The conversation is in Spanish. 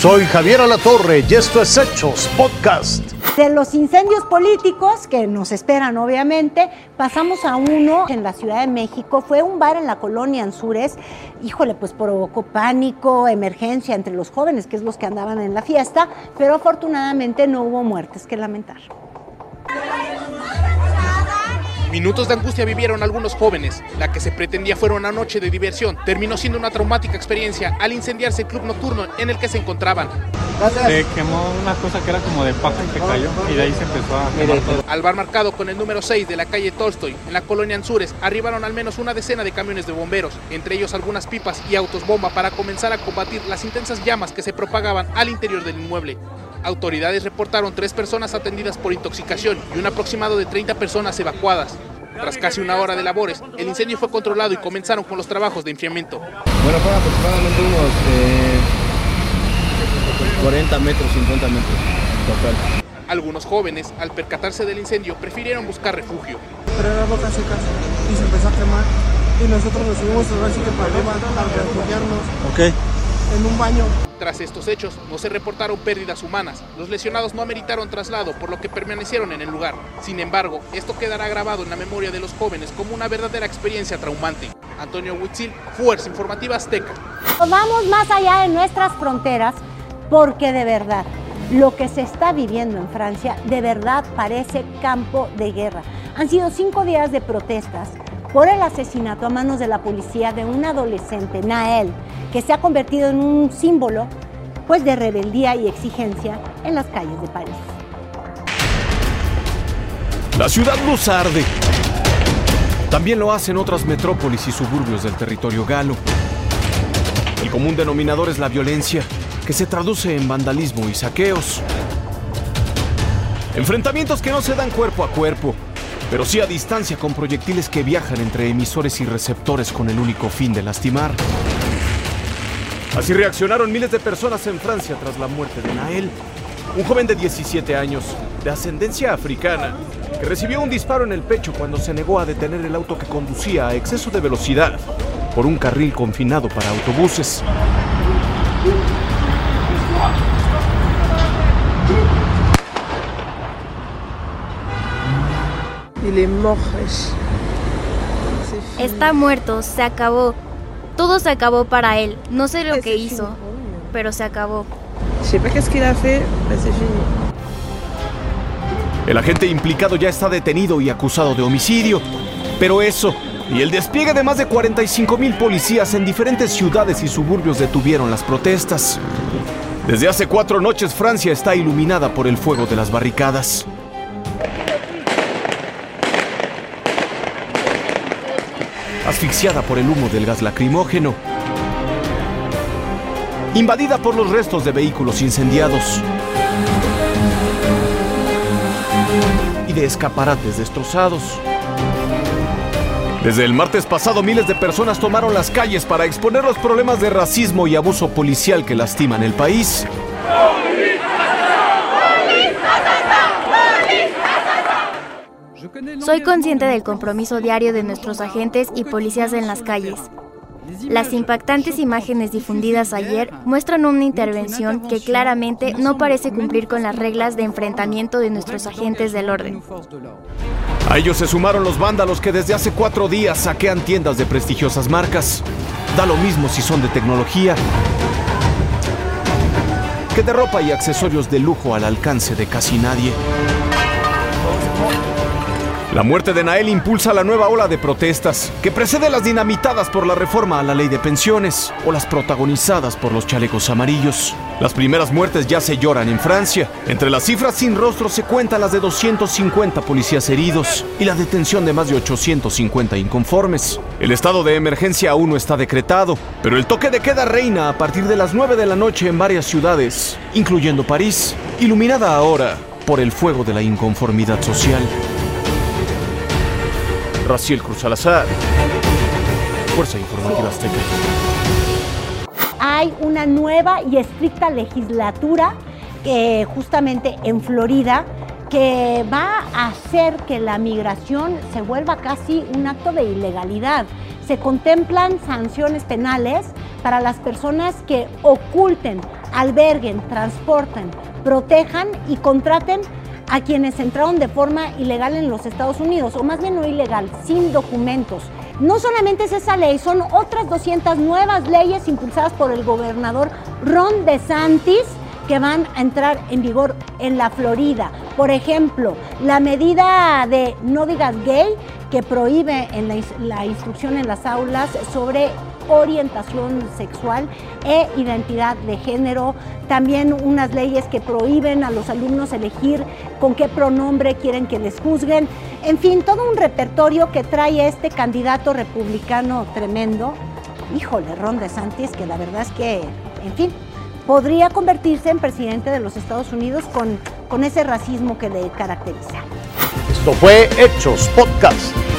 Soy Javier Alatorre y esto es Hechos Podcast. De los incendios políticos que nos esperan obviamente, pasamos a uno en la Ciudad de México. Fue un bar en la colonia Anzures. Híjole, pues provocó pánico, emergencia entre los jóvenes, que es los que andaban en la fiesta, pero afortunadamente no hubo muertes que lamentar. Minutos de angustia vivieron algunos jóvenes. La que se pretendía fuera una noche de diversión terminó siendo una traumática experiencia al incendiarse el club nocturno en el que se encontraban. Se quemó una cosa que era como de paja y se cayó y de ahí se empezó a quemar todo. Al bar marcado con el número 6 de la calle Tolstoy, en la colonia Anzures, arribaron al menos una decena de camiones de bomberos, entre ellos algunas pipas y autos bomba para comenzar a combatir las intensas llamas que se propagaban al interior del inmueble. Autoridades reportaron tres personas atendidas por intoxicación y un aproximado de 30 personas evacuadas. Tras casi una hora de labores, el incendio fue controlado y comenzaron con los trabajos de enfriamiento. Bueno, fueron aproximadamente unos eh, 40 metros, 50 metros total. Algunos jóvenes, al percatarse del incendio, prefirieron buscar refugio. pero era boca seca y se empezó a quemar. Y nosotros nos subimos sí que para arriba a refugiarnos Ok. en un baño. Tras estos hechos, no se reportaron pérdidas humanas. Los lesionados no ameritaron traslado, por lo que permanecieron en el lugar. Sin embargo, esto quedará grabado en la memoria de los jóvenes como una verdadera experiencia traumante. Antonio Huitzil, Fuerza Informativa Azteca. Vamos más allá de nuestras fronteras porque de verdad lo que se está viviendo en Francia de verdad parece campo de guerra. Han sido cinco días de protestas por el asesinato a manos de la policía de un adolescente, Nael, que se ha convertido en un símbolo pues, de rebeldía y exigencia en las calles de París. La ciudad luz arde. También lo hacen otras metrópolis y suburbios del territorio galo. El común denominador es la violencia, que se traduce en vandalismo y saqueos. Enfrentamientos que no se dan cuerpo a cuerpo, pero sí a distancia con proyectiles que viajan entre emisores y receptores con el único fin de lastimar. Así reaccionaron miles de personas en Francia tras la muerte de Nael, un joven de 17 años, de ascendencia africana, que recibió un disparo en el pecho cuando se negó a detener el auto que conducía a exceso de velocidad por un carril confinado para autobuses. Está muerto, se acabó. Todo se acabó para él. No sé lo que hizo, pero se acabó. El agente implicado ya está detenido y acusado de homicidio. Pero eso y el despliegue de más de 45 mil policías en diferentes ciudades y suburbios detuvieron las protestas. Desde hace cuatro noches Francia está iluminada por el fuego de las barricadas. Asfixiada por el humo del gas lacrimógeno. Invadida por los restos de vehículos incendiados. y de escaparates destrozados. Desde el martes pasado, miles de personas tomaron las calles para exponer los problemas de racismo y abuso policial que lastiman el país. Soy consciente del compromiso diario de nuestros agentes y policías en las calles. Las impactantes imágenes difundidas ayer muestran una intervención que claramente no parece cumplir con las reglas de enfrentamiento de nuestros agentes del orden. A ellos se sumaron los vándalos que desde hace cuatro días saquean tiendas de prestigiosas marcas. Da lo mismo si son de tecnología que de ropa y accesorios de lujo al alcance de casi nadie. La muerte de Nael impulsa la nueva ola de protestas, que precede las dinamitadas por la reforma a la ley de pensiones o las protagonizadas por los chalecos amarillos. Las primeras muertes ya se lloran en Francia. Entre las cifras sin rostro se cuentan las de 250 policías heridos y la detención de más de 850 inconformes. El estado de emergencia aún no está decretado, pero el toque de queda reina a partir de las 9 de la noche en varias ciudades, incluyendo París, iluminada ahora por el fuego de la inconformidad social. Raciel Cruz Salazar. Fuerza Informativa Azteca. Hay una nueva y estricta legislatura que justamente en Florida que va a hacer que la migración se vuelva casi un acto de ilegalidad. Se contemplan sanciones penales para las personas que oculten alberguen, transporten, protejan y contraten a quienes entraron de forma ilegal en los Estados Unidos, o más bien no ilegal, sin documentos. No solamente es esa ley, son otras 200 nuevas leyes impulsadas por el gobernador Ron DeSantis que van a entrar en vigor en la Florida. Por ejemplo, la medida de no digas gay que prohíbe la instrucción en las aulas sobre orientación sexual e identidad de género. También unas leyes que prohíben a los alumnos elegir con qué pronombre quieren que les juzguen. En fin, todo un repertorio que trae este candidato republicano tremendo. Híjole, Ron DeSantis, que la verdad es que, en fin, podría convertirse en presidente de los Estados Unidos con, con ese racismo que le caracteriza. Esto fue Hechos Podcast.